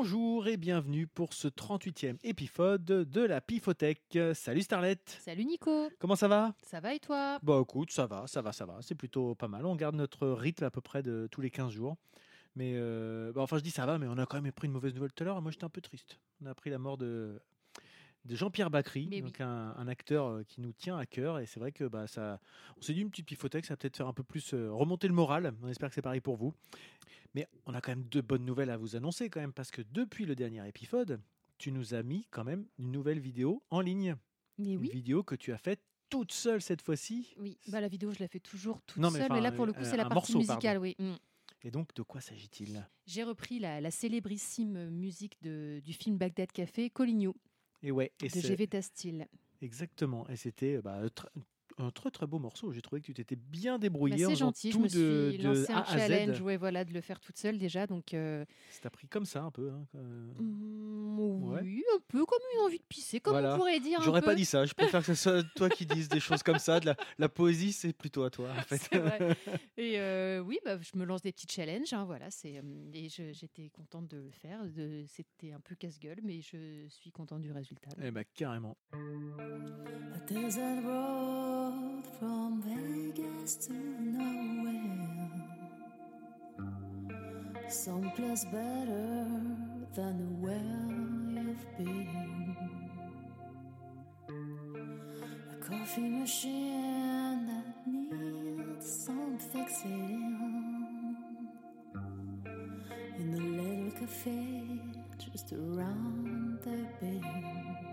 Bonjour et bienvenue pour ce 38e épisode de la Pifothèque. Salut Starlet Salut Nico, Comment ça va? Ça va et toi? Bah écoute, ça va, ça va, ça va. C'est plutôt pas mal. On garde notre rythme à peu près de tous les 15 jours. Mais euh, bah, enfin, je dis ça va, mais on a quand même appris une mauvaise nouvelle tout à l'heure. Moi, j'étais un peu triste. On a appris la mort de, de Jean-Pierre Bacry, Mais donc un, un acteur euh, qui nous tient à cœur. Et c'est vrai que bah, ça, on s'est dit une petite pifothèque, ça va peut-être faire un peu plus euh, remonter le moral. On espère que c'est pareil pour vous. Mais on a quand même deux bonnes nouvelles à vous annoncer quand même, parce que depuis le dernier épisode, tu nous as mis quand même une nouvelle vidéo en ligne. Mais Une vidéo que tu as faite toute seule cette fois-ci. oui. Bah, la vidéo, je la fais toujours toute Non, mais seule, mais, là, pour le coup, euh, c'est la partie morceau, musicale, oui. Mm. Et donc, de quoi s'agit-il? J'ai repris la, la célébrissime musique de, du film Bagdad Café, Coligno, Et ouais, et de GV Tastil. exactement. Et c'était bah, un très très beau morceau. J'ai trouvé que tu t'étais bien Bah, débrouillé. en c'est faisant gentil, je tout me de, suis de lancé un A à Z. challenge ouais, voilà, de le faire toute seule déjà. Donc, euh, C'est appris comme ça un peu. hein, euh. mm, Ouais. oui, un peu comme une envie de pisser, comme Voilà. on pourrait dire. J'aurais pas dit ça. Je préfère que ce soit toi qui dises des choses comme ça. De la, la poésie, c'est plutôt à toi en fait. Vrai. Et euh, oui, bah, je me lance des petits challenges. hein, voilà, c'est euh, et j'étais contente de le faire. de- C'était un peu casse-gueule, mais je suis contente du résultat. Eh ben carrément. A desert from Vegas to nowhere. Someplace better than where you've been. A coffee machine that needs some fixing. In a little cafe just around the bend.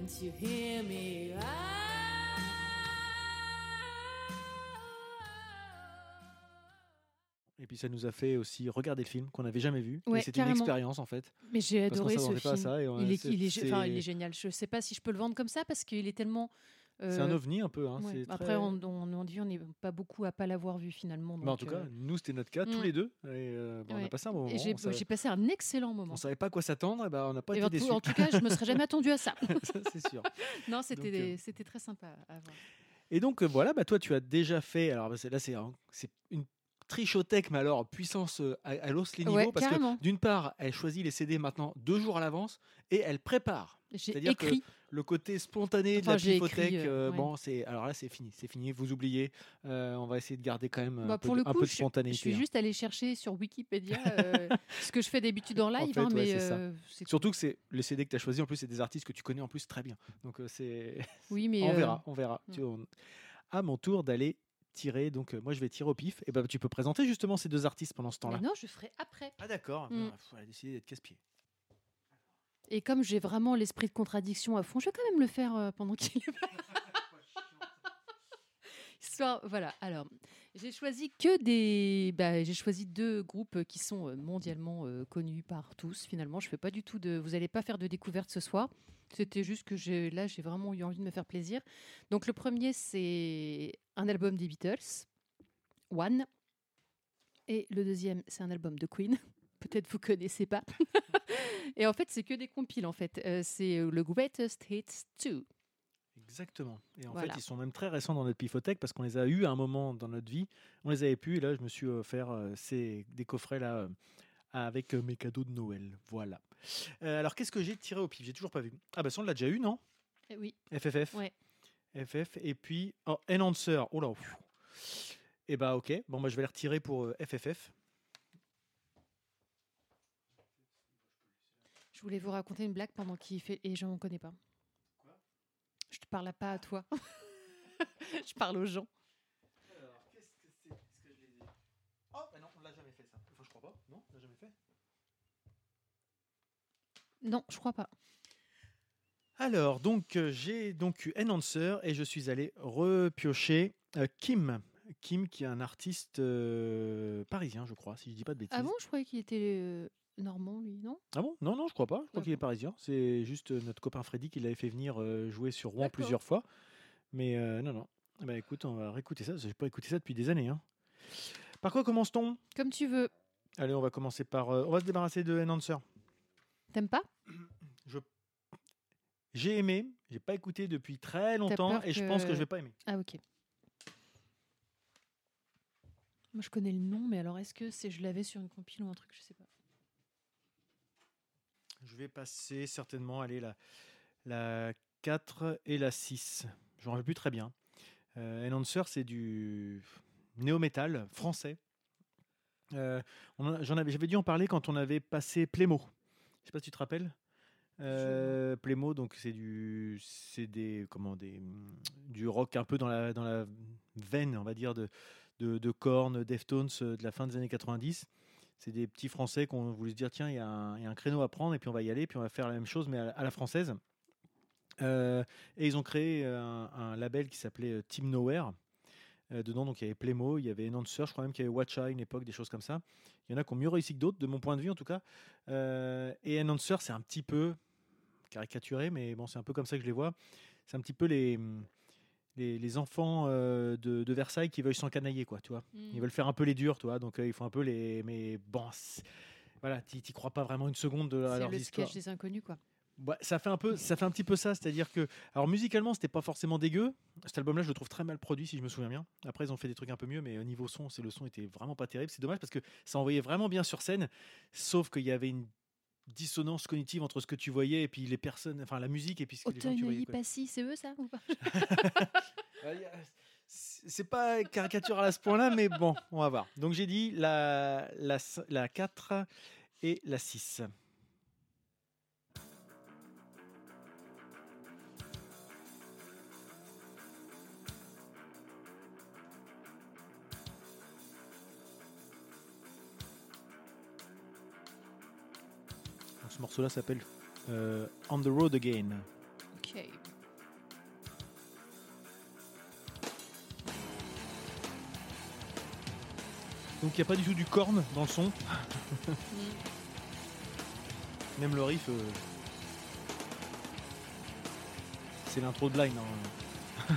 Can't you hear me? Et puis ça nous a fait aussi regarder le film qu'on n'avait jamais vu. Ouais, c'était une expérience en fait. Mais j'ai adoré ce pas film. ça et on- il, est, c'est- il, est, enfin, il c'est- est génial. Je sais pas si je peux le vendre comme ça parce qu'il est tellement. C'est un euh, ovni un peu. hein, ouais. Après, très- on, on, on dit on n'est pas beaucoup à pas l'avoir vu finalement. Bah, en tout euh, cas, nous c'était notre cas, tous mm. les deux. Et, euh, bah, On a passé un bon moment. j'ai savait- passé un excellent moment. On savait pas à quoi s'attendre, et ben on n'a pas Et été en, tout, en tout cas, je me serais jamais attendu à ça. Ça, c'est sûr. non, c'était euh, c'était très sympa à voir. Et donc euh, voilà, bah, toi tu as déjà fait. Alors bah, là c'est un- c'est une trichothèque, mais alors puissance euh, à, à l'os les niveaux, Ouais, parce carrément. que d'une part elle choisit les CD maintenant deux jours à l'avance et elle prépare. J'ai que écrit. Le côté spontané Enfin, de la écrit, pifothèque, euh, euh, ouais. bon c'est alors là c'est fini, c'est fini, vous oubliez. Euh, on va essayer de garder quand même un Bah, peu, pour le un coup, peu de je, spontanéité. je suis hein. juste allée chercher sur Wikipédia euh, ce que je fais d'habitude en live, fait, hein, ouais, mais ça. Surtout que c'est le CD que tu as choisi en plus c'est des artistes que tu connais en plus très bien. Donc c'est Oui, mais on verra, on verra. Tu- on- À mon tour d'aller tirer, donc euh, moi je vais tirer au pif. Et ben tu peux présenter justement ces deux artistes pendant ce temps-là. non, je ferai après. Ah d'accord, Mm. il faut décider d'être casse-pied. Et comme j'ai vraiment l'esprit de contradiction à fond, je vais quand même le faire euh, pendant qu'il est. Histoire, voilà. Alors, j'ai choisi que des, bah, j'ai choisi deux groupes qui sont euh, mondialement euh, connus par tous. Finalement, je fais pas du tout de, vous allez pas faire de découverte ce soir. C'était juste que j'ai, là, j'ai vraiment eu envie de me faire plaisir. Donc, le premier, c'est un album des Beatles, One. Et le deuxième, c'est un album de Queen. Peut-être vous connaissez pas. Et en fait, c'est que des compiles. En fait, Euh, c'est euh, le Greatest Hits 2. Exactement. Et en Voilà. fait, ils sont même très récents dans notre pifothèque parce qu'on les a eus à un moment dans notre vie. On les avait plus et là, je me suis offert euh, ces, des coffrets là euh, avec mes cadeaux de Noël. Voilà. Alors, qu'est-ce que j'ai tiré au pif? J'ai toujours pas vu. Ah bah ça, on l'a déjà eu, non? Eh oui. FFF. Ouais. FF. Et puis, oh, Enhancer. Oh là. Et bah ok. Bon, bah, je vais les retirer pour FFF. Je voulais vous raconter une blague pendant qu'il fait et je n'en connais pas. Je te parle pas à toi. je parle aux gens. Alors, qu'est-ce que c'est? Est-ce que je les ai Oh, bah non, on l'a jamais fait ça. Enfin, je crois pas. Non, on l'a jamais fait. Non, je crois pas. Alors, donc, euh, j'ai donc eu Enhancer et je suis allé repiocher euh, Kim. Kim, qui est un artiste euh, parisien, je crois, si je dis pas de bêtises. Ah bon, je croyais qu'il était euh, normand, lui, non? Ah bon? Non, non, je crois pas. Je crois qu'il est parisien. C'est juste notre copain Freddy qui l'avait fait venir euh, jouer sur Rouen plusieurs fois. Mais euh, non, non. Bah écoute, on va réécouter ça. J'ai pas écouté ça depuis des années. hein. Par quoi commence-t-on? Comme tu veux. Allez, on va commencer par. euh, on va se débarrasser de Enhancer. T'aimes pas? J'ai aimé, j'ai pas écouté depuis très longtemps et je pense que que- je vais pas aimer. Ah, ok. Moi, je connais le nom, mais alors est-ce que c'est je l'avais sur une compile ou un truc, je sais pas. Je vais passer certainement, allez, la, la 4 et la 6. Je m'en rappelle plus très bien. Euh, Enhancer, c'est du néo-metal français. Euh, j'en j'avais dû en parler quand on avait passé Plémo. Je sais pas si tu te rappelles. Euh, Plémo, donc c'est du, c'est des, comment, des, du rock un peu dans la, dans la veine, on va dire, de, de, de Korn, Deftones euh, de la fin des années 90. C'est des petits Français qu'on voulait se dire tiens, il y, a un créneau à prendre et puis on va y aller, puis on va faire la même chose mais à, la- française. Euh, et ils ont créé euh, un, label qui s'appelait euh, Team Nowhere. Dedans, donc il y avait Playmo, il y avait Enhancer, je crois même qu'il y avait Watcha à une époque, des choses comme ça. Il y en a qui ont mieux réussi que d'autres, de mon point de vue en tout cas. Et Enhancer, c'est un petit peu caricaturé, mais bon, c'est un peu comme ça que je les vois. C'est un petit peu les, les, les enfants euh, de, de Versailles qui veulent s'encanailler, quoi, tu vois. Ils veulent faire un peu les durs, tu vois. Donc euh, ils font un peu les. Mais bon, c'est- voilà, t'y t'y crois pas vraiment une seconde de, à C'est leurs le histoires. sketch des inconnus, quoi. Ouais, ça fait un peu, ça fait un petit peu ça, c'est-à-dire que, alors musicalement, c'était pas forcément dégueu. Cet album-là, je le trouve très mal produit, si je me souviens bien. Après, ils ont fait des trucs un peu mieux, mais au niveau son, c'est le son était vraiment pas terrible. C'est dommage parce que ça envoyait vraiment bien sur scène, sauf qu'il y avait une dissonance cognitive entre ce que tu voyais et puis les personnes, enfin la musique et puis ce que les gens que tu voyais. Passy, c'est eux, ça ou pas a- C'est pas caricatural à ce point-là, mais bon, on va voir. Donc j'ai dit la, la, la 4 et la 6. Ce morceau-là s'appelle euh, On the Road Again. Ok. Donc il n'y a pas du tout du corn dans le son. Même le riff, euh, c'est l'intro de Line. hein.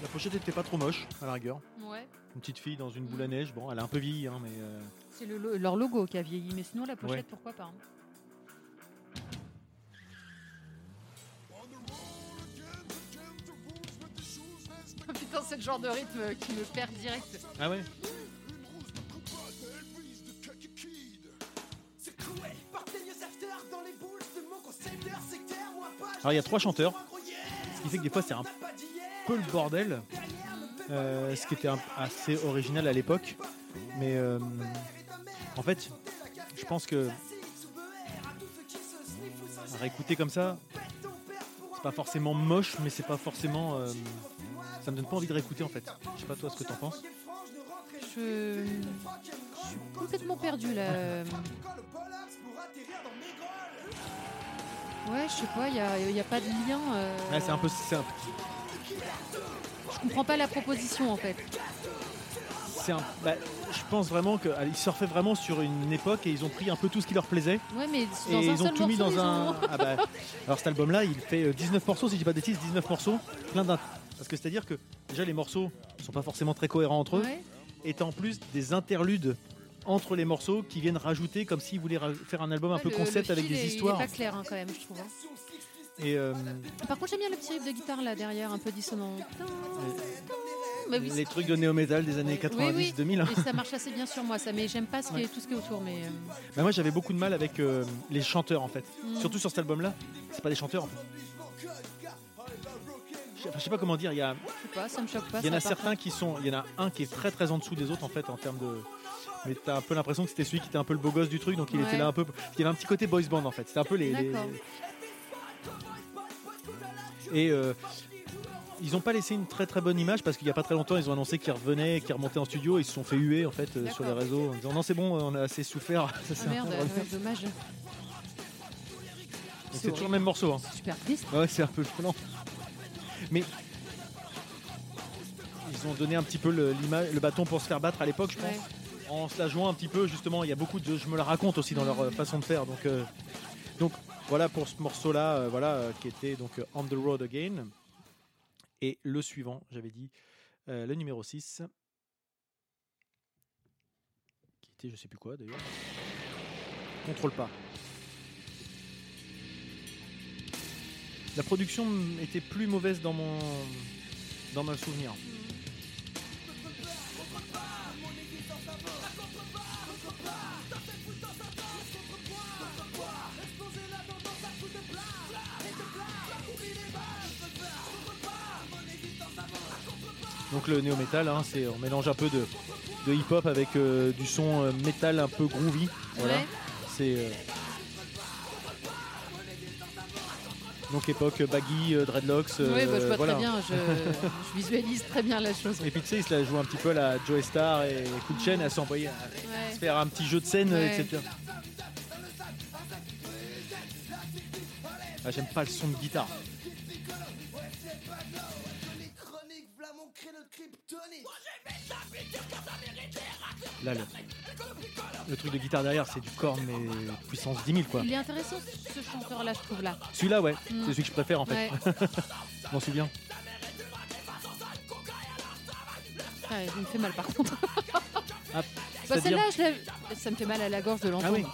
la pochette était pas trop moche, à la rigueur. Une petite fille dans une boule à neige. Bon, elle a un peu vieilli, hein, mais euh, C'est le lo- leur logo qui a vieilli, mais sinon la pochette, Ouais. pourquoi pas hein. Putain, c'est le genre de rythme qui me perd direct. ah ouais? Alors il y a trois chanteurs, ce qui fait que des fois c'est un peu le bordel, euh, ce qui était un- assez original à l'époque. Mais euh, en fait, je pense que à réécouter comme ça, c'est pas forcément moche, mais c'est pas forcément. euh, ça me donne pas envie de réécouter en fait. Je sais pas toi ce que t'en penses. Je... je suis complètement perdu là. Ouais, je sais pas, il n'y a, y a pas de lien. euh, Ouais, c'est un peu. un- Je comprends pas la proposition en fait. c'est un- bah, je pense vraiment qu'ils surfaient vraiment sur une époque et ils ont pris un peu tout ce qui leur plaisait. Ouais, mais dans et un ils ont seul tout mis dans un. Ah bah, alors cet album-là, il fait euh, 19 morceaux, si je dis pas de bêtises, 19 morceaux, plein d'un. Parce que c'est-à-dire que déjà les morceaux sont pas forcément très cohérents entre eux, Ouais. et en plus des interludes entre les morceaux qui viennent rajouter comme s'ils voulaient faire un album un Ouais, peu concept le avec des histoires. Il est pas clair hein, quand même, je trouve. hein. Et euh, Par contre, j'aime bien le petit riff de guitare là derrière, un peu dissonant. Mais oui, les trucs de néo-metal des années Oui, oui. 90-2000. et ça marche assez bien sur moi, ça. Mais j'aime pas ce qui est, tout ce qui est autour. Mais euh, Bah, moi j'avais beaucoup de mal avec euh, les chanteurs en fait. Mm. Surtout sur cet album-là, c'est pas des chanteurs en fait. Je sais- enfin, je sais pas comment dire, il y, a- je sais pas, ça me choque pas. il y en a certains qui sont. Il y en a un qui est très très en dessous des autres en fait en termes de. Mais t'as un peu l'impression que c'était celui qui était un peu le beau gosse du truc, donc il Ouais. était là un peu. Il y avait un petit côté boys band en fait. C'était un peu les. Et euh, ils n'ont pas laissé une très très bonne image parce qu'il n'y a pas très longtemps ils ont annoncé qu'ils revenaient, qu'ils remontaient en studio et ils se sont fait huer en fait euh, sur les réseaux en disant non c'est bon on a assez souffert. Ça, Ah merde, ouais, dommage. C'est toujours le même morceau. Hein. Super triste. Ouais, c'est un peu violent. Mais ils ont donné un petit peu le, bâton pour se faire battre à l'époque, je pense. Ouais. En se la jouant un petit peu, justement, il y a beaucoup de. Je me la raconte aussi dans leur euh, façon de faire. Donc, euh, donc voilà pour ce morceau-là, euh, voilà, euh, qui était donc euh, On the Road Again. Et le suivant, j'avais dit, le numéro 6. Qui était, je sais plus quoi d'ailleurs. Contrôle pas. La production était plus mauvaise dans mon dans mon souvenir. Donc le néo metal, hein, c'est on mélange un peu de, de hip hop avec euh, du son euh, métal un peu groovy. Voilà. Ouais. C'est euh, donc époque baggy, euh, dreadlocks. Oui, bah, je vois voilà. très bien. Je, je visualise très bien la chose. Et puis tu sais, il se la joue un petit peu à la Joe Star et Cool Chain à s'envoyer à Ouais. se faire un petit jeu de scène, Ouais. etc. Ah, J'aime pas le son de guitare. Là, le, le truc de guitare derrière, c'est du corps, mais puissance 10 000 quoi. Il est intéressant ce chanteur-là, je trouve là. Celui-là, ouais, Mm. c'est celui que je préfère en fait. Ouais. Je m'en souviens. Ouais, il me fait mal par contre. Ah, Bah, celle-là, je l'ai- ça me fait mal à la gorge de l'entendre. Ah oui.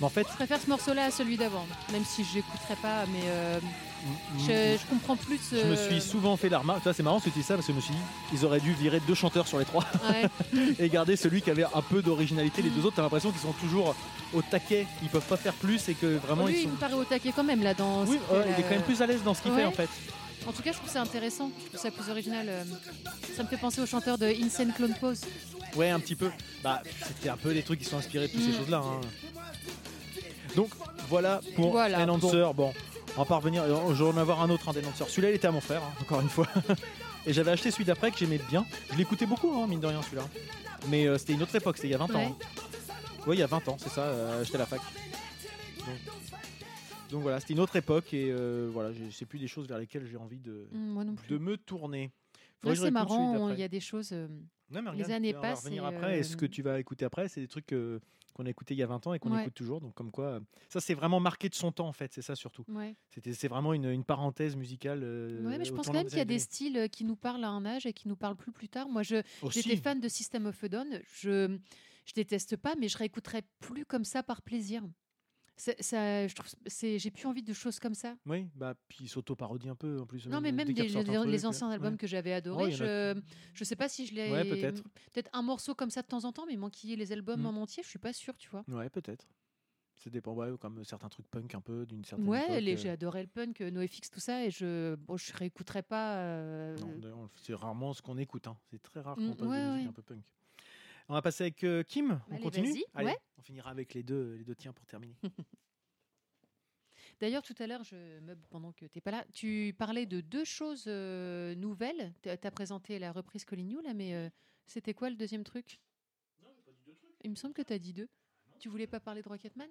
Mais en fait, Je préfère ce morceau-là à celui d'avant, même si je l'écouterai pas, mais euh, je, je comprends plus. je me euh, suis souvent fait la remarque. C'est marrant que tu dis ça parce que je me suis dit, ils auraient dû virer deux chanteurs sur les trois. Ouais. et garder celui qui avait un peu d'originalité. Les deux autres, t'as l'impression qu'ils sont toujours au taquet, ils peuvent pas faire plus et que vraiment Lui, ils il sont. me paraît au taquet quand même là dans. Oui, ce ouais, il est quand même plus à l'aise dans ce qu'il Ouais. fait en fait. En tout cas, je trouve ça intéressant. Je trouve ça plus original. euh, Ça me fait penser au chanteur de Insane Clone Pose. Ouais, un petit peu. Bah, c'était un peu des trucs qui sont inspirés de toutes ces Mm. choses-là. hein. Donc voilà pour Voilà, Enhancer. Bon. On va pas revenir. euh, Je vais en avoir un autre, un Enhancer. Celui-là, il était à mon frère, hein, encore une fois. et j'avais acheté celui d'après que j'aimais bien. Je l'écoutais beaucoup, hein, mine de rien, celui-là. Mais euh, c'était une autre époque, c'était il y a 20 Ouais. ans. hein. Oui, il y a 20 ans, c'est ça. euh, J'étais à la fac. Donc, donc voilà, c'était une autre époque et euh, voilà, je- c'est plus des choses vers lesquelles j'ai envie de, Mm, Moi non plus. de me tourner. Là, Faudrait que je c'est marrant. Il y a des choses. euh, Non, mais Les années on va passent revenir et, après. Et ce que tu vas écouter après, c'est des trucs qu'on a écoutés il y a 20 ans et qu'on Ouais. écoute toujours. Donc, comme quoi, euh, ça, c'est vraiment marqué de son temps, en fait. C'est ça surtout. Ouais. C'était, c'est vraiment une, une parenthèse musicale. euh, Ouais, mais je pense quand même qu'il y a des styles euh, qui nous parlent à un âge et qui nous parlent plus plus tard. Moi, je, 2000. Aussi. j'étais fan de System of a Down. Je, je déteste pas, mais je réécouterais plus comme ça par plaisir. Ça, je trouve, c'est, j'ai plus envie de choses comme ça. Oui, bah, puis il s'auto-parodie un peu en plus. Non, euh, mais même des- ressort un les, truc, les euh, anciens albums ouais. que j'avais adorés, Oh, en a je, je sais pas si je l'ai. Ouais, peut-être. Peut-être un morceau comme ça de temps en temps, mais manquiller les albums Mm. en entier, je suis pas sûre, tu vois. Ouais, peut-être. Ça dépend, ouais, comme certains trucs punk un peu d'une certaine Ouais, les- euh, j'ai adoré le punk, euh, NoFX, tout ça, et je, bon, je réécouterais pas. euh, Non, c'est rarement ce qu'on écoute. hein. C'est très rare Mm, qu'on passe ouais, des musiques un peu punk. On va passer avec euh, Kim. On Allez, continue vas-y, Allez, ouais. on finira avec les deux, les deux tiens pour terminer. D'ailleurs, tout à l'heure, je meuble pendant que tu n'es pas là. Tu parlais de deux choses euh, nouvelles. Tu as présenté la reprise Collignou, là, mais euh, c'était quoi le deuxième truc? Il me semble que tu as dit deux. Tu voulais pas parler de Rocketman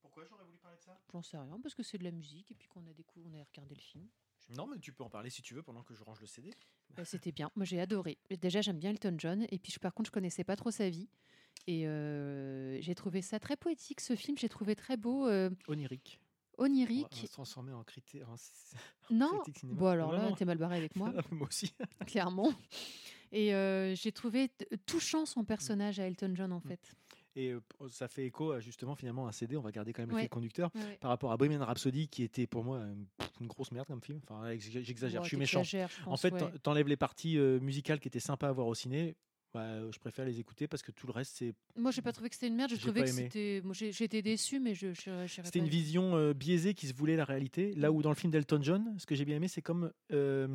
Pourquoi j'aurais voulu parler de ça? J'en sais rien, parce que c'est de la musique et puis qu'on a, décou- on a regardé le film. Non, mais tu peux en parler si tu veux pendant que je range le CD. Bah, c'était bien. Moi, j'ai adoré. Déjà, j'aime bien Elton John. Et puis, je- par contre, je connaissais pas trop sa vie. Et euh, j'ai trouvé ça très poétique, ce film. J'ai trouvé très beau, euh, Onirique. On va, on onirique. va se transformer en critère. Non, cinéma. bon, alors là, Vraiment. t'es mal barré avec moi. Moi aussi. clairement. Et euh, j'ai trouvé touchant son personnage à Elton John, en fait. Et euh, ça fait écho à justement finalement un CD. On va garder quand même le Ouais. fil conducteur. Ouais. Par rapport à Bohemian Rhapsody, qui était pour moi euh, une grosse merde comme film. Enfin, ex- j'exagère, je suis méchant. je En fait, t'enlèves les parties euh, musicales qui étaient sympas à voir au ciné. bah, je préfère les écouter parce que tout le reste, c'est moi, j'ai pas trouvé que c'était une merde. J'ai trouvé que c'était. Moi, j'étais déçu, mais je. je, j'irais C'était une vision euh, biaisée qui se voulait la réalité. Là où dans le film d'Elton John, ce que j'ai bien aimé, c'est comme euh,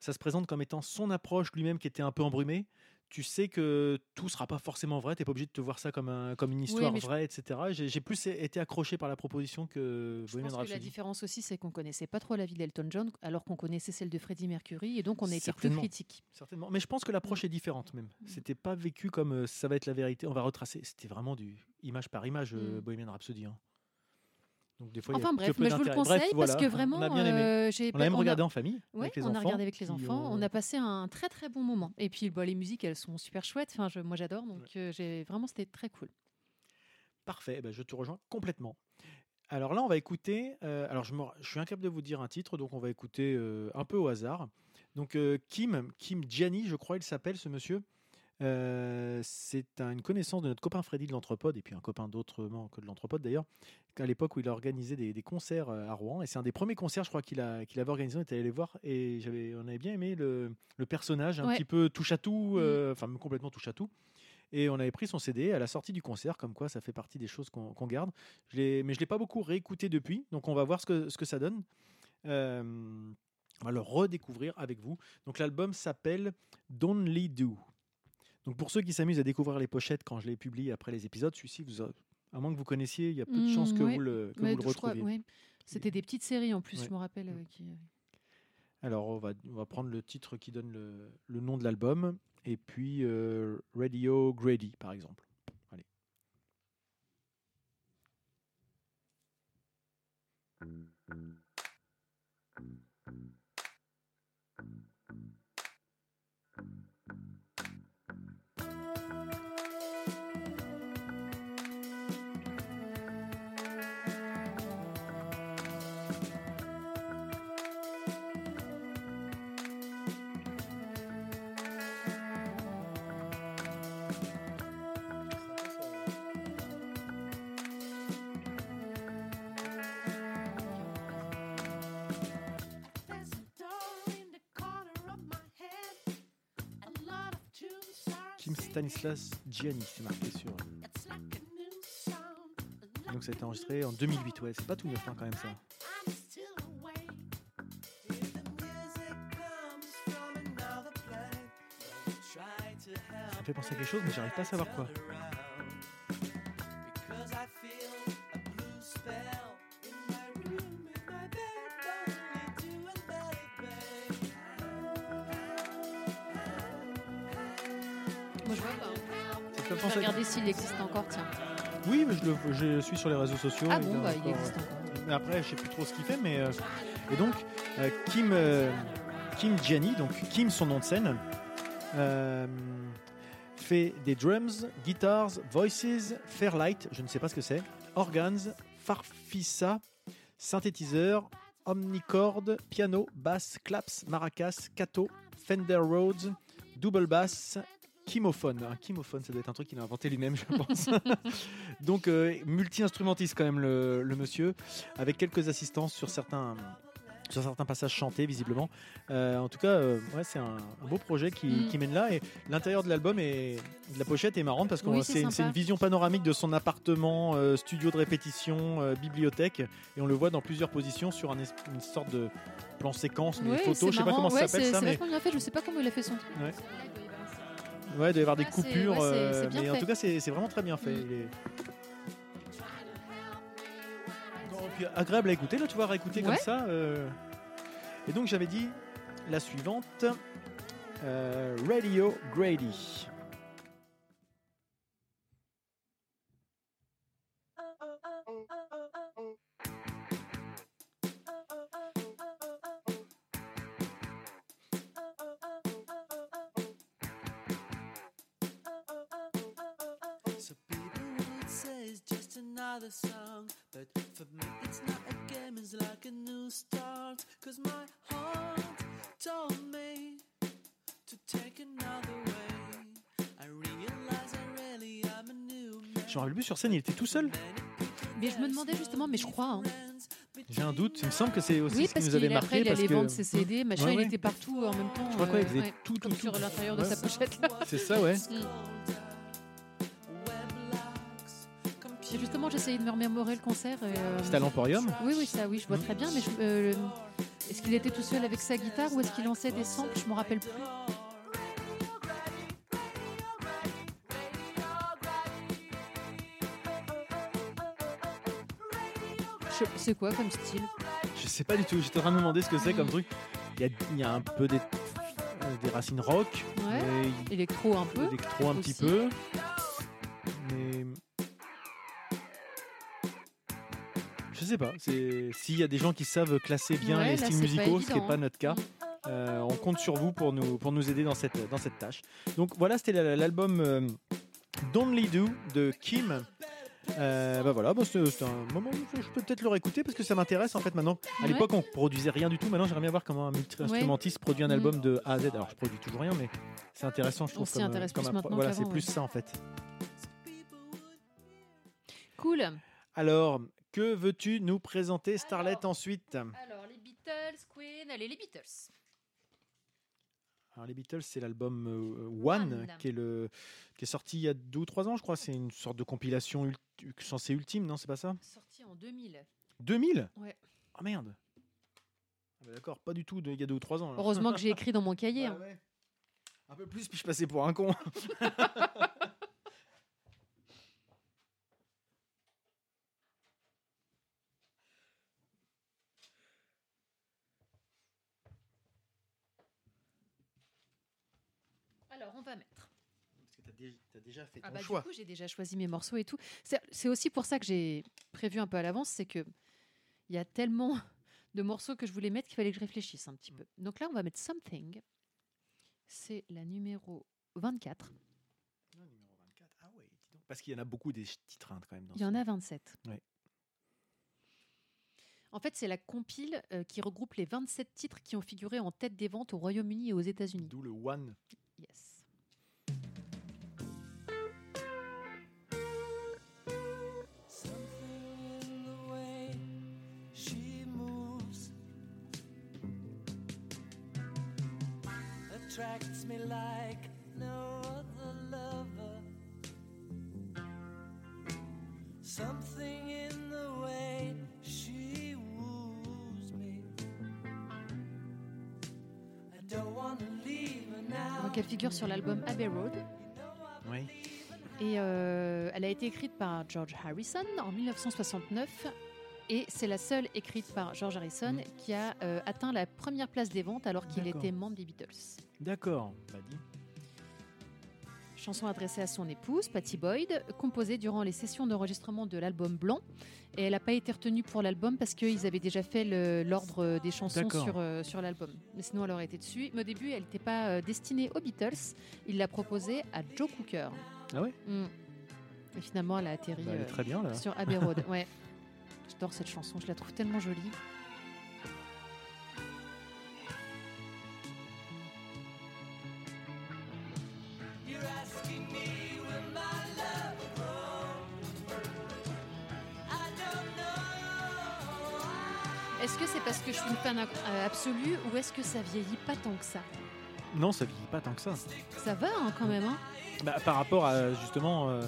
ça se présente comme étant son approche lui-même qui était un peu embrumée. Tu sais que tout sera pas forcément vrai. T'es pas obligé de te voir ça comme, un, comme une histoire je- vraie, etc. J'ai plus été accroché par la proposition que Je Bohemian pense que la différence aussi, c'est qu'on connaissait pas trop la vie d'Elton John, alors qu'on connaissait celle de Freddie Mercury, et donc on a été plus critique. Certainement. Mais je pense que l'approche est différente même. Mm. C'était pas vécu comme euh, ça va être la vérité. On va retracer. C'était vraiment du image par image, euh, Mm. Bohemian Rhapsody. hein. Donc des fois, Enfin bref, mais je vous le conseille Bref, parce voilà, que vraiment, on a bien aimé. euh, j'ai On a même on a- regardé en famille avec les on enfants. a regardé avec les enfants. ont- On a passé un très très bon moment. Et puis bah, les musiques, elles sont super chouettes. Enfin, je- moi j'adore. Donc euh, j'ai vraiment c'était très cool. Parfait, eh ben, je te rejoins complètement. Alors là, on va écouter. euh, alors, je, me- je suis incapable de vous dire un titre, donc on va écouter euh, un peu au hasard. Donc, euh, Kim, Kim Gianni, je crois, il s'appelle ce monsieur. Euh, c'est un- une connaissance de notre copain Freddy de l'Anthropode, et puis un copain d'autrement que de l'Anthropode d'ailleurs, qu'à l'époque où il a organisé des, des concerts à Rouen. Et c'est un des premiers concerts, je crois, qu'il qu'il avait organisé. On était allé les voir, et j'avais, on avait bien aimé le, le personnage, un Ouais. petit peu touche à tout, Mm. euh, enfin, complètement touche à tout. Et on avait pris son CD à la sortie du concert, comme quoi ça fait partie des choses qu'on qu'on garde. Je mais je ne l'ai pas beaucoup réécouté depuis, donc on va voir ce que, ce que ça donne. Euh, on va le redécouvrir avec vous. Donc l'album s'appelle Don'tly Do. Donc pour ceux qui s'amusent à découvrir les pochettes quand je les publie après les épisodes, celui-ci, vous a- à moins que vous connaissiez, il y a peu de Mm, chances que ouais. vous le, que vous retrouviez. ouais. C'était des petites séries en plus, Ouais. je me rappelle. Euh, qui, Alors, on va, on va prendre le titre qui donne le, le nom de l'album, et puis euh, Radio Grady, par exemple. Allez. There's Stanislas Gianni, c'est marqué sur. Donc ça a été enregistré en 2008, ouais, c'est pas tout neuf hein, quand même ça. Ça me fait penser à quelque chose, mais j'arrive pas à savoir quoi. Regarder s'il existe encore. Tiens. Oui, mais je le je suis sur les réseaux sociaux. Ah bon, bah il encore- existe encore. Mais après, je sais plus trop ce qu'il fait, mais euh, et donc euh, Kim euh, Kim Gianni, donc Kim son nom de scène, euh, fait des drums, guitars, voices, fairlight, je ne sais pas ce que c'est, organs, farfisa, synthétiseur, omnicord, piano, basse, claps, maracas, cato, Fender Rhodes, double bass. Kimophone, un kimophone, ça doit être un truc qu'il a inventé lui-même, je pense. Donc euh, multi-instrumentiste quand même le, le monsieur, avec quelques assistances sur certains, sur certains passages chantés visiblement. Euh, en tout cas, euh, ouais, c'est un, un beau projet qui, Mm. qui mène là et l'intérieur de l'album et de la pochette est marrante parce que Oui, c'est une, vision panoramique de son appartement, studio de répétition, bibliothèque et on le voit dans plusieurs positions sur un une sorte de plan séquence, mais Ouais, photo, je sais pas comment ça Ouais, s'appelle c'est- ça, C'est mais vachement bien fait. Je sais pas comment il a fait son. Ouais. Ouais, il doit y avoir des Ah, coupures, ouais, euh, mais en tout cas c'est vraiment très bien fait. Mm. Il est- Non, et puis agréable à écouter, là tu vois, réécouter comme Ouais. ça. euh. Et donc j'avais dit la suivante, euh, Radio Grady. Another song But for me it's not a game, it's like a new start Cause my heart told me to take another way I realize I really am a new man Je me rappelle plus sur scène, il était tout seul. Mais je me demandais justement, mais je crois. hein. J'ai un doute, il me semble que c'est aussi Oui, ce qui parce nous avait après, marqué. il parce allait que- vendre ses CD, machin, Ouais, il était partout en même temps. Je crois quoi, il euh, faisait ouais, tout, tout, comme tout. sur l'intérieur de sa pochette. là. C'est ça, ouais. Justement, j'essayais de me remémorer le concert. et, euh, C'était à l'Emporium? Oui, oui, ça, oui, je vois Mm. très bien. Mais euh, est-ce qu'il était tout seul avec sa guitare ou est-ce qu'il lançait des samples? Je me rappelle plus. Je- C'est quoi comme style? Je sais pas du tout, j'étais en train de me demander ce que c'est comme truc. Il y a, il y a un peu des, euh, des racines rock, Ouais. Électro un peu. électro un petit aussi. peu. Sais pas. S'il y a des gens qui savent classer bien Ouais, les styles musicaux, ce qui n'est pas hein. notre cas, Mm. euh, on compte sur vous pour nous, pour nous aider dans cette, dans cette tâche. Donc voilà, c'était la- l'album euh, Don'tly Do de Kim. Euh, bah voilà, bon, c'est un moment où je peux peut-être le réécouter parce que ça m'intéresse en fait maintenant. À Ouais. l'époque, on produisait rien du tout. Maintenant, j'aimerais bien voir comment un multi-instrumentiste produit un Mm. album de A à Z. Alors, je produis toujours rien, mais c'est intéressant, je On trouve. s'y comme, comme plus Voilà, c'est plus ça en fait. Cool. Alors, que veux-tu nous présenter, Starlet, Alors. ensuite? Alors, les Beatles, Queen, allez, les Beatles. Alors, les Beatles, c'est l'album euh, One, One. Qui, est le, qui est sorti il y a deux ou trois ans, je crois. C'est une sorte de compilation censée ultime, non C'est pas ça? Sorti en 2000. 2000 Ouais. Ah merde Ah bah D'accord, pas du tout de, il y a deux ou trois ans. alors. Heureusement que j'ai écrit dans mon cahier. Bah hein. ouais. Un peu plus, puis je passais pour un con. on va mettre. Parce que dé- t'as déjà fait Ah ton bah, choix. Du coup, j'ai déjà choisi mes morceaux et tout. C'est aussi pour ça que j'ai prévu un peu à l'avance, c'est que il y a tellement de morceaux que je voulais mettre qu'il fallait que je réfléchisse un petit peu. Donc là, on va mettre Something. C'est la numéro 24. Ah, numéro 24. Ah ouais, dis donc. Parce qu'il y en a beaucoup des titres hein, quand même. Dans Il y en a 27. Ouais. En fait, c'est la compile euh, qui regroupe les 27 titres qui ont figuré en tête des ventes au Royaume-Uni et aux États-Unis. D'où le One. Now. Donc elle figure sur l'album Abbey Road. Oui. Et euh, elle a été écrite par George Harrison en 1969. Et c'est la seule écrite par George Harrison Mm. qui a euh, atteint la première place des ventes alors qu'il était membre des Beatles. D'accord. Bah dis. Chanson adressée à son épouse, Patty Boyd, composée durant les sessions d'enregistrement de l'album Blanc. Et elle n'a pas été retenue pour l'album parce qu'ils avaient déjà fait l'ordre des chansons sur, euh, sur l'album. Mais sinon, elle aurait été dessus. Mais au début, elle n'était pas euh, destinée aux Beatles. Il l'a proposée à Joe Cooker. Ah ouais? Mm. Et finalement, elle a atterri Bah, Elle euh, très bien là. sur Abbey Road. ouais. J'adore cette chanson, je la trouve tellement jolie. Fan euh, absolue ou est-ce que ça vieillit pas tant que ça? Non, ça vieillit pas tant que ça. Ça va hein, quand même. Hein? Bah, par rapport à justement. euh,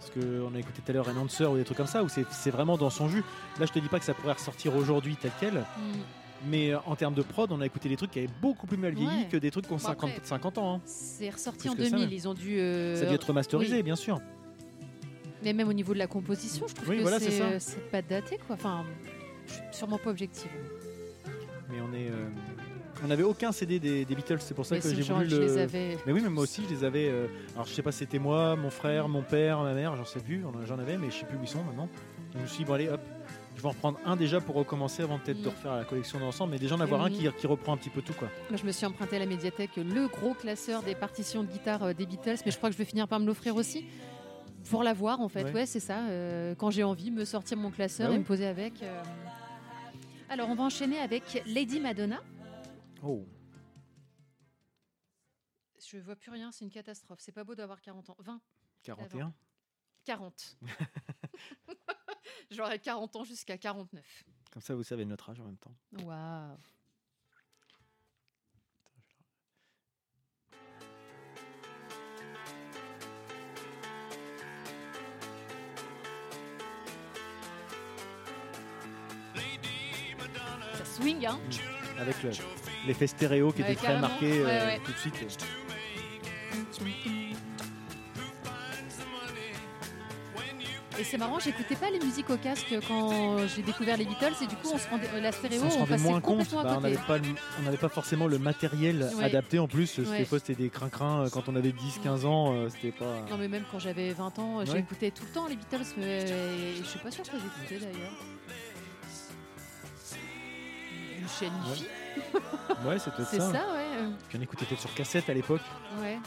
ce qu'on a écouté tout à l'heure, Enhancer ou des trucs comme ça, où c'est vraiment dans son jus. Là, je te dis pas que ça pourrait ressortir aujourd'hui tel quel, Mm. mais euh, en termes de prod, on a écouté des trucs qui avaient beaucoup plus mal vieilli Ouais. que des trucs qui ont Bon, 50, après- 50 ans. hein. C'est ressorti en que ça, 2000. même. Ils ont dû. euh, Ça a dû être remasterisé, oui. bien sûr. Mais même au niveau de la composition, je trouve Oui, que voilà, c'est ça. pas daté quoi. Enfin, je suis sûrement pas objective. Mais on est. euh, on n'avait aucun CD des, des Beatles, c'est pour ça Mais que j'ai voulu je le. les avais. Mais oui, mais moi aussi, je les avais. euh, Alors, je sais pas si c'était moi, mon frère, mon père, ma mère, j'en sais plus. J'en avais, mais je sais plus où ils sont maintenant. Donc, je me suis dit, bon, allez, hop, je vais en reprendre un déjà pour recommencer avant peut-être de Mm. refaire la collection d'ensemble, mais déjà en avoir un qui, qui reprend un petit peu tout, quoi. Moi, je me suis emprunté à la médiathèque le gros classeur des partitions de guitare euh, des Beatles, mais je crois que je vais finir par me l'offrir aussi. Pour l'avoir, en fait. Ouais. Ouais, c'est ça. euh, quand j'ai envie, me sortir mon classeur Bah et oui. me poser avec. euh. Alors, on va enchaîner avec Lady Madonna. Oh, Je vois plus rien, c'est une catastrophe. C'est pas beau d'avoir 40 ans. 20, 41. 40. J'aurai 40 ans jusqu'à 49. Comme ça, vous savez notre âge en même temps. Waouh. Swing, hein Avec le- l'effet stéréo qui Ouais, était très marqué euh, Ouais, tout de suite. Et c'est marrant, j'écoutais pas les musiques au casque quand j'ai découvert les Beatles et du coup on se rendait, la stéréo, on se on, passait moins compte, complètement bah, à on côté. n'avait pas, le- on n'avait pas forcément le matériel Ouais. adapté en plus. C'était Ouais. c'était des crin-crins euh, quand on avait 10-15 ans, euh, c'était pas. Non mais même quand j'avais 20 ans, Ouais. j'écoutais tout le temps les Beatles, mais je suis pas sûre que j'écoutais d'ailleurs. Chez Annie Ouais, c'est peut-être C'est ça. ça, ouais. J'en écoutais peut-être sur cassette à l'époque. Ouais.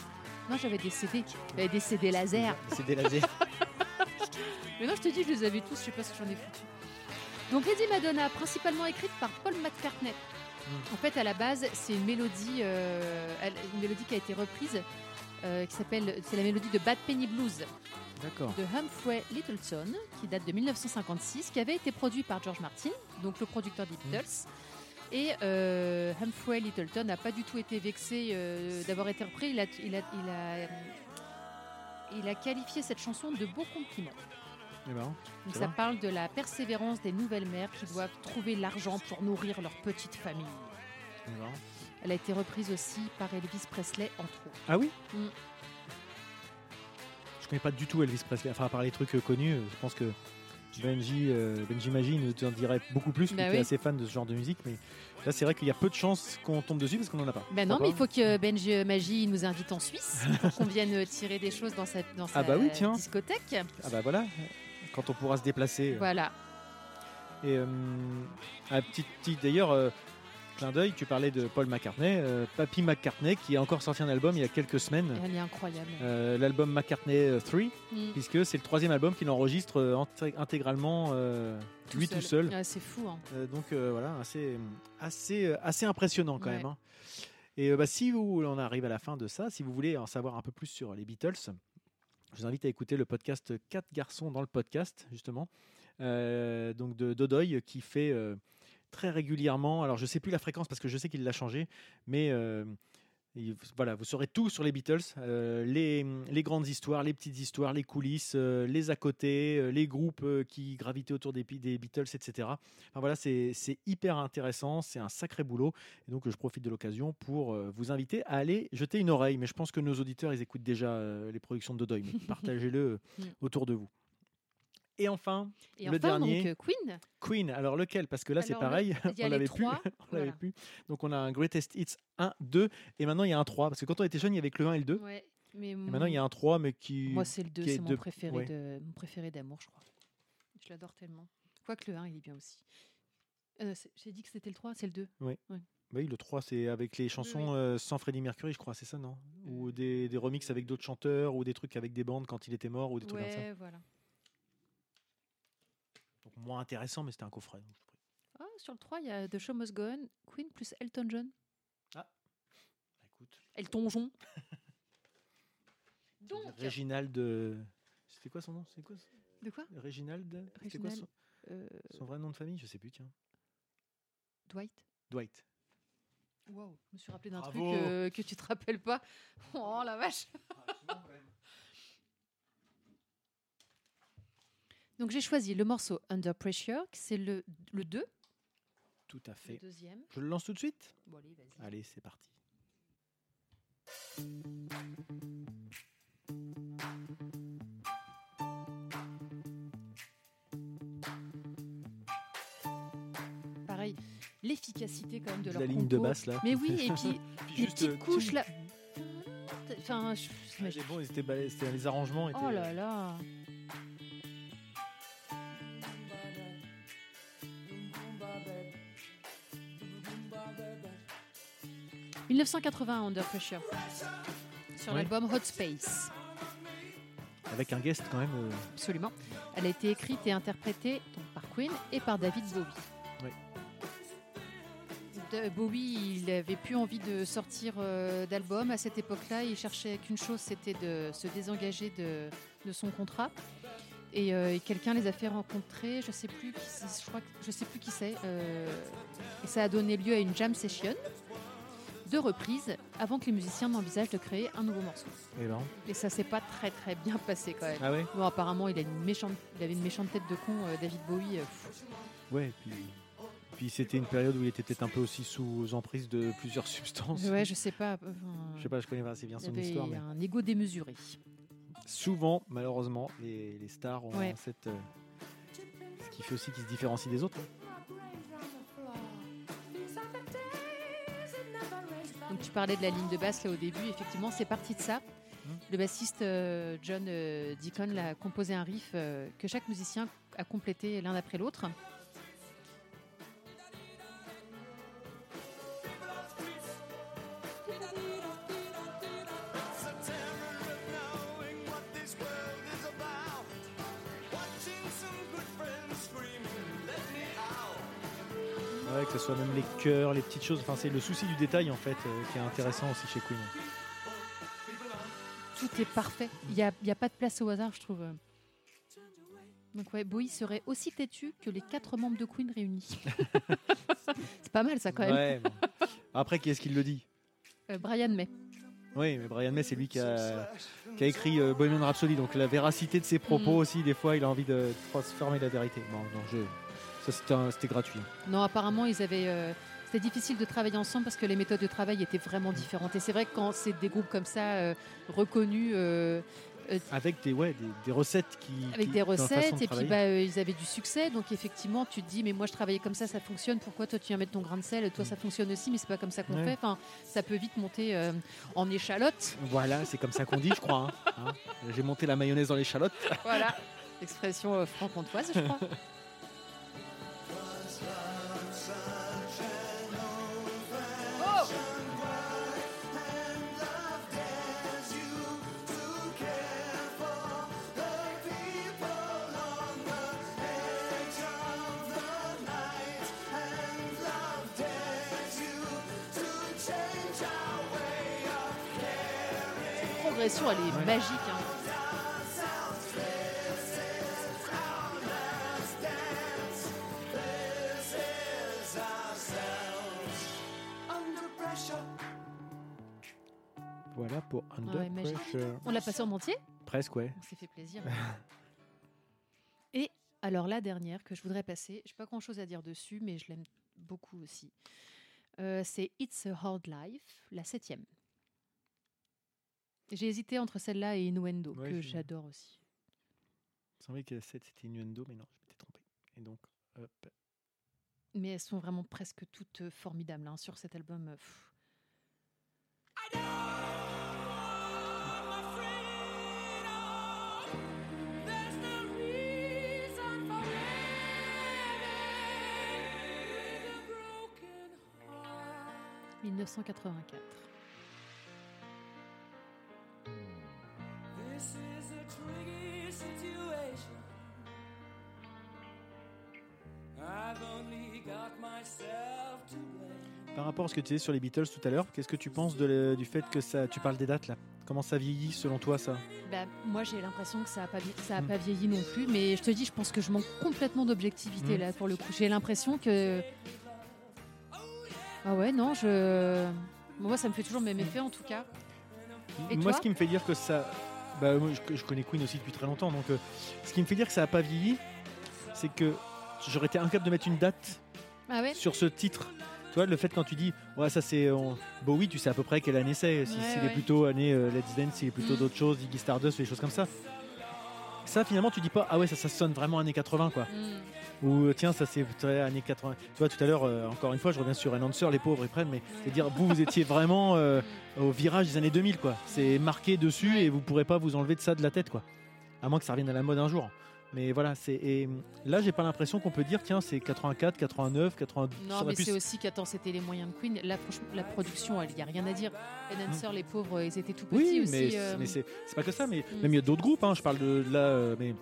Non, j'avais des CD. J'avais des CD laser. Des lasers. Mais non, je te dis, je les avais tous, je sais pas ce que j'en ai foutu. Donc Lady Madonna, principalement écrite par Paul McCartney. Mm. En fait, à la base, c'est une mélodie, euh, une mélodie qui a été reprise, euh, qui s'appelle, c'est la mélodie de Bad Penny Blues D'accord. de Humphrey Littleton, qui date de 1956, qui avait été produit par George Martin, donc le producteur des Mm. Et euh, Humphrey Littleton n'a pas du tout été vexé euh, d'avoir été repris. Il a, il, a, il, a, euh, il a qualifié cette chanson de beaux compliments. Eh ben, Donc Ça parle de la persévérance des nouvelles mères qui doivent trouver l'argent pour nourrir leur petite famille. eh ben. Elle a été reprise aussi par Elvis Presley, entre autres. Ah oui Mm. Je connais pas du tout Elvis Presley. Enfin, à part les trucs connus, je pense que Benji, euh, Benji Magie nous en dirait beaucoup plus, Bah qui oui. est assez fan de ce genre de musique. Mais là, c'est vrai qu'il y a peu de chances qu'on tombe dessus parce qu'on en a pas. Ben non, mais il faut que Benji Magie nous invite en Suisse pour qu'on vienne tirer des choses dans sa, dans sa Ah bah oui, tiens. discothèque. Ah bah voilà, quand on pourra se déplacer. euh. Voilà. Et euh, un petit, petit d'ailleurs, euh, clin d'œil, tu parlais de Paul McCartney, euh, Papy McCartney, qui a encore sorti un album il y a quelques semaines, Elle est incroyable. euh, l'album McCartney 3, Mm. puisque c'est le troisième album qu'il enregistre euh, inté- intégralement euh, lui tout seul. Ah, c'est fou. Hein. Euh, donc euh, voilà, assez, assez, euh, assez impressionnant quand Ouais. même. hein. Et euh, bah, si vous, on arrive à la fin de ça, si vous voulez en savoir un peu plus sur les Beatles, je vous invite à écouter le podcast 4 garçons dans le podcast, justement, euh, donc de Dodoy, qui fait euh, très régulièrement, alors je sais plus la fréquence parce que je sais qu'il l'a changé, mais euh, il- voilà, vous saurez tout sur les Beatles, euh, les, les grandes histoires, les petites histoires, les coulisses, euh, les à côté, les groupes qui gravitaient autour des, Beatles, etc. Enfin, voilà, c'est hyper intéressant, c'est un sacré boulot. Et donc, je profite de l'occasion pour vous inviter à aller jeter une oreille. Mais je pense que nos auditeurs, ils écoutent déjà les productions de Dodoy. Partagez-le Mm. autour de vous. Et enfin, Et Le enfin, dernier. donc, Queen. Queen. Alors, lequel? Parce que là, c'est pareil. il y a on l'avait plus. on l'avait voilà. plus. Donc, on a un Greatest Hits 1, 2. Et maintenant, il y a un 3. Parce que quand on était jeune, il y avait que le 1 et le 2. Ouais, mais Et maintenant, il y a mon- un 3, mais qui. Moi, c'est le 2, qui est c'est mon de- préféré ouais. de mon préféré d'amour, je crois. Je l'adore tellement. Quoique le 1, il est bien aussi. Euh, J'ai dit que c'était le 3, c'est le 2. Oui, le 3, c'est avec les chansons oui. euh, sans Freddie Mercury, je crois, c'est ça, non? Ou Euh. des, des remixes avec d'autres chanteurs, ou des trucs avec des bandes quand il était mort, ou des trucs comme ça. Ouais, voilà. Moins intéressant, mais c'était un coffret. donc j'ai pris. Ah, sur le 3, il y a The Show Must Go On, Queen plus Elton John. Bah, écoute, Elton John. Donc, Réginald. de- C'était quoi son nom? C'est quoi de quoi? Réginald? C'était quoi son, Euh, son vrai nom de famille? Je sais plus, tiens. Dwight. Dwight. Waouh, je me suis rappelé d'un truc euh, que tu te rappelles pas. Oh la vache. Donc j'ai choisi le morceau Under Pressure, qui c'est le, le 2, Tout à le fait. deuxième. Je le lance tout de suite? Bon, allez, c'est parti. Pareil, l'efficacité quand même de leur la ligne de basse là. Mais oui, et puis Puis les petites euh, couches là. Enfin, je- Ah, bon, c'était- les arrangements étaient. oh là là. 1981, Under Pressure, sur Ouais. l'album Hot Space. Avec un guest quand même. euh, Absolument. Elle a été écrite et interprétée donc, par Queen et par David Bowie. Oui. De- Bowie, il avait plus envie de sortir euh, d'album à cette époque-là. Il cherchait qu'une chose, c'était de se désengager de, de son contrat. Et, euh, et quelqu'un les a fait rencontrer, je sais plus qui, c'est- je crois, que- je sais plus qui c'est. et ça a donné lieu à une jam session de reprise avant que les musiciens n'envisagent de créer un nouveau morceau. eh ben. Et ça s'est pas très très bien passé quand même. Ah ouais Bon, apparemment, il, a une méchante, il avait une méchante tête de con, euh, David Bowie. euh. Ouais, puis. Puis c'était une période où il était peut-être un peu aussi sous emprise de plusieurs substances. ouais, je sais pas. enfin, Je sais pas, je connais pas assez bien il son avait histoire, mais un ego démesuré. souvent, malheureusement, les, les stars ont Ouais. cette. euh, ce qui fait aussi qu'ils se différencient des autres. hein. Donc tu parlais de la ligne de basse là au début, effectivement c'est parti de ça. Hmm. Le bassiste euh, John euh, Deacon a composé un riff euh, que chaque musicien a complété l'un après l'autre. Ce soit même les cœurs, les petites choses. Enfin, c'est le souci du détail en fait euh, qui est intéressant aussi chez Queen. Tout est parfait. Il n'y a, il y a pas de place au hasard, je trouve. Donc ouais, Bowie serait aussi têtu que les quatre membres de Queen réunis. c'est pas mal ça quand même. Ouais, bon. Après, qui est-ce qui le dit? Euh, Brian May. Oui, mais Brian May, c'est lui qui a, qui a écrit euh, Bohemian Rhapsody, donc la véracité de ses propos Mm. aussi, des fois, il a envie de transformer la vérité. Bon, non, je... ça c'était gratuit. Non, apparemment, ils avaient. euh, C'était difficile de travailler ensemble parce que les méthodes de travail étaient vraiment différentes. Et c'est vrai que quand c'est des groupes comme ça euh, reconnus, euh, Avec des, ouais, des, des recettes qui. avec qui- des recettes, de et puis bah, ils avaient du succès. Donc effectivement, tu te dis, mais moi je travaillais comme ça, ça fonctionne. Pourquoi toi tu viens mettre ton grain de sel Toi ça fonctionne aussi, mais c'est pas comme ça qu'on Ouais. fait. Enfin, ça peut vite monter en échalote. Voilà, c'est comme ça qu'on dit, je crois. hein. Hein J'ai monté la mayonnaise dans l'échalote. Voilà, expression franc-comtoise, je crois. progression, elle est Ouais. magique. hein. Voilà pour Under Ouais. Pressure. On l'a passé en entier Presque, ouais. On s'est fait plaisir. Et alors la dernière que je voudrais passer, je n'ai pas grand-chose à dire dessus, mais je l'aime beaucoup aussi. Euh, c'est It's a Hard Life, la septième. J'ai hésité entre celle-là et Innuendo, que j'adore aussi. Il me semblait que la 7 c'était Innuendo, mais non, je m'étais trompé. Et donc. Mais elles sont vraiment presque toutes euh, formidables hein, sur cet album. Euh, « 1984. Par rapport à ce que tu disais sur les Beatles tout à l'heure, qu'est-ce que tu penses de le- du fait que ça, tu parles des dates là? Comment ça vieillit selon toi ça? Bah, moi, j'ai l'impression que ça n'a pas, vie- ça a pas vieilli non plus, mais je te dis, je pense que je manque complètement d'objectivité Mm. là pour le coup. J'ai l'impression que. Ah ouais, non, je. Moi, ça me fait toujours le même effet en tout cas. Et Moi, ce qui me fait dire que ça. Bah, moi, je, je connais Queen aussi depuis très longtemps, donc euh, ce qui me fait dire que ça n'a pas vieilli, c'est que j'aurais été incapable de mettre une date Ah ouais? sur ce titre. Vois, le fait quand tu dis, ouais, ça c'est on- Bowie, tu sais à peu près quelle année c'est. Si- Ouais, est plutôt année euh, Let's Dance, s'il est plutôt Mm. d'autres choses, Iggy Stardust, des choses comme ça. Ça, finalement, tu dis pas, ah ouais, ça, ça sonne vraiment années 80, quoi. Mm. Ou euh, tiens, ça c'est années 80. Tu vois, tout à l'heure, euh, encore une fois, je reviens sur Announcer, les pauvres, ils prennent, mais c'est dire, vous, vous étiez vraiment euh, au virage des années 2000, quoi. C'est marqué dessus et vous pourrez pas vous enlever de ça de la tête, quoi. À moins que ça revienne à la mode un jour. Mais voilà, c'est et hum, là, j'ai pas l'impression qu'on peut dire, tiens, c'est 84, 89, 92. ça Non, aurait mais c'est aussi qu'attends, c'était les moyens de Queen. Franchement, la production, il n'y a rien à dire. Les dancers, les pauvres, ils étaient tout petits Oui, aussi. mais, euh, mais c'est c'est pas que ça, mais Mm. même il y a d'autres groupes, hein, je parle de là, euh, mais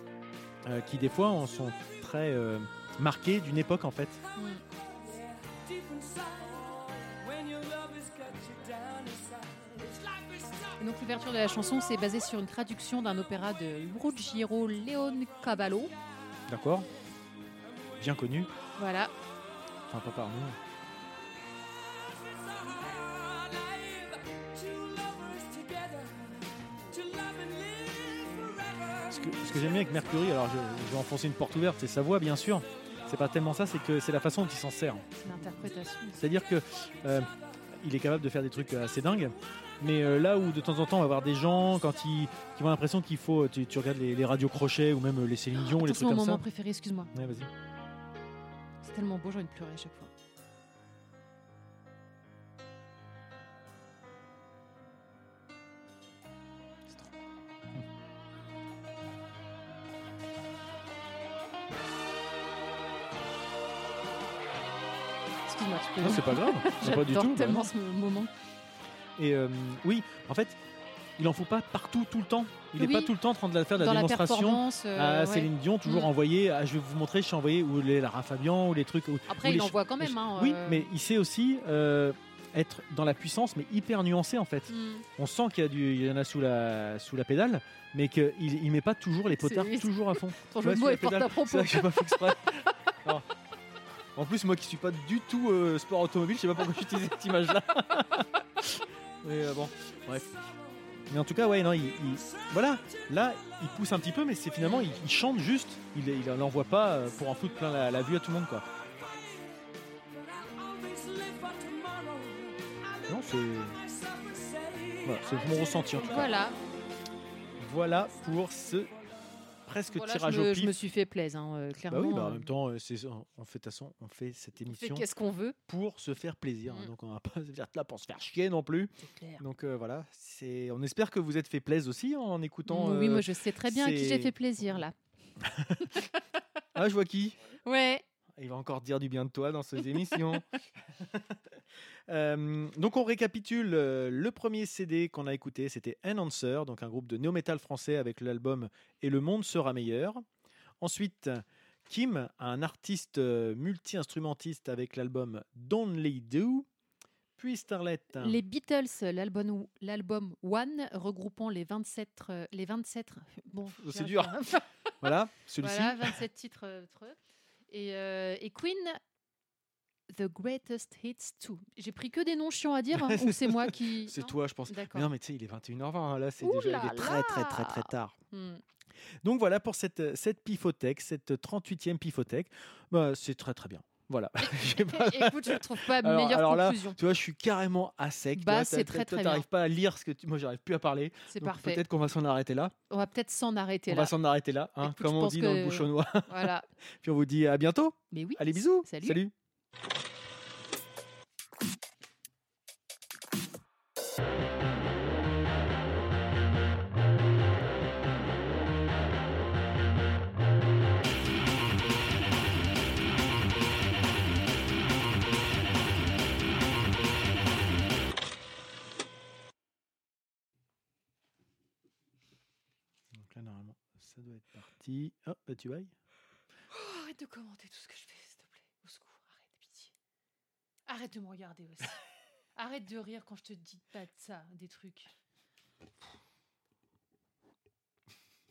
euh, qui des fois en sont très euh, marqués d'une époque en fait. mm. Donc l'ouverture de la chanson, c'est basé sur une traduction d'un opéra de Ruggiero Leoncavallo. D'accord Bien connu. Voilà. Enfin, pas par nous. Ce que, ce que j'aime bien avec Mercury, alors je, je vais enfoncer une porte ouverte, c'est sa voix bien sûr. C'est pas tellement ça, c'est que c'est la façon dont il s'en sert. C'est l'interprétation. C'est-à-dire que euh, il est capable de faire des trucs assez dingues. Mais euh, là où de temps en temps on va avoir des gens quand ils qui ont l'impression qu'il faut, tu, tu regardes les, les radios crochets ou même les Céline Dion ou les Attends, c'est trucs mon comme moment ça. préféré, excuse-moi. Ouais, vas-y. C'est tellement beau, j'ai envie de pleurer à chaque fois. C'est. Excuse-moi, tu peux. Non, c'est pas grave, c'est pas du tout. bah tellement ce moment. Et euh, oui, en fait, il en faut pas partout, tout le temps. Il n'est Oui. pas tout le temps en train de la faire de la Dans la démonstration. performance. euh, à ouais. Céline Dion, toujours Mm. envoyé. ah, je vais vous montrer, je suis envoyé où les Lara Fabian ou les trucs. Après, il les en ch- voit quand même. hein, Oui, euh. mais il sait aussi euh, être dans la puissance, mais hyper nuancé en fait. Hmm. On sent qu'il y, a du, il y en a sous la, sous la pédale, mais qu'il il met pas toujours les potards toujours à fond. Ton jeu de mots la est pédale. à propos. J'ai pas fait exprès. En plus, moi qui suis pas du tout euh, sport automobile, je sais pas pourquoi j'utilise cette image-là. Mais euh, bon, bref. Mais en tout cas, ouais, non, il, il- voilà, là, il pousse un petit peu, mais c'est finalement, il, il chante juste. Il, il n'envoie pas euh, pour en foutre plein la, la vue à tout le monde, quoi. Non, c'est. Voilà, c'est mon ressenti en tout cas. Voilà, Voilà pour ce presque Voilà, je, tirage me, au je pif. me suis fait plaisir, hein, euh, Bah clairement. oui, bah en euh, même temps, euh, on fait, façon, on fait cette émission qu'est-ce qu'on veut. pour se faire plaisir. hein. Mm. Donc on va pas se dire là pour se faire chier non plus. C'est clair. Donc euh, voilà, c'est. On espère que vous êtes fait plaisir aussi en écoutant. oui, euh, moi je sais très bien à qui j'ai fait plaisir là. Ah, je vois qui? Ouais. Il va encore dire du bien de toi dans ces émissions. Euh, donc on récapitule euh, le premier CD qu'on a écouté, c'était An Answer, donc un groupe de néo-metal français avec l'album Et le monde sera meilleur. Ensuite, Kim, un artiste euh, multi-instrumentiste avec l'album Don'tly Do. Puis Starlet. Les Beatles, l'album l'album One, regroupant les 27 euh, les 27 bon, C'est dur. Voilà, celui-ci. Voilà, 27 titres. euh, tre- Et, euh, et Queen, The Greatest Hits 2. J'ai pris que des noms chiants à dire, hein, ou c'est moi qui. C'est toi, je pense. Mais non, mais tu sais, il est 21h20, hein, là, c'est déjà il là est très, très, très, très tard. Hmm. Donc voilà pour cette, cette pifothèque, cette 38e pifothèque. Bah, c'est très très bien. Voilà. Pas- Écoute, je ne trouve pas Alors- meilleure alors là, conclusion. Tu vois, je suis carrément à sec. Bah, c'est très, très bien. pas à lire ce que tu... moi, j'arrive plus à parler. C'est parfait. Peut-être qu'on va s'en arrêter là. On va peut-être s'en arrêter On là. va s'en arrêter là, hein, Écoute, comme on dit dans le bouchonnois. Voilà. Puis on vous dit à bientôt. Mais oui. Allez, bisous. Salut. Salut. Parti. Oh, bah tu ailles. Oh, arrête de commenter tout ce que je fais, s'il te plaît. Au secours, arrête, pitié. Arrête de me regarder aussi. arrête de rire quand je te dis pas de ça, des trucs.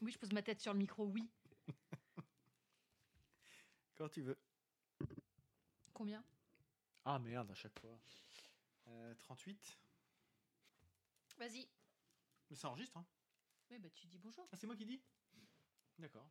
Oui, je pose ma tête sur le micro, oui. Quand tu veux. Combien? Ah merde, à chaque fois. Euh, 38. Vas-y. Mais ça enregistre, hein Oui, bah tu dis bonjour. Ah, c'est moi qui dis? D'accord.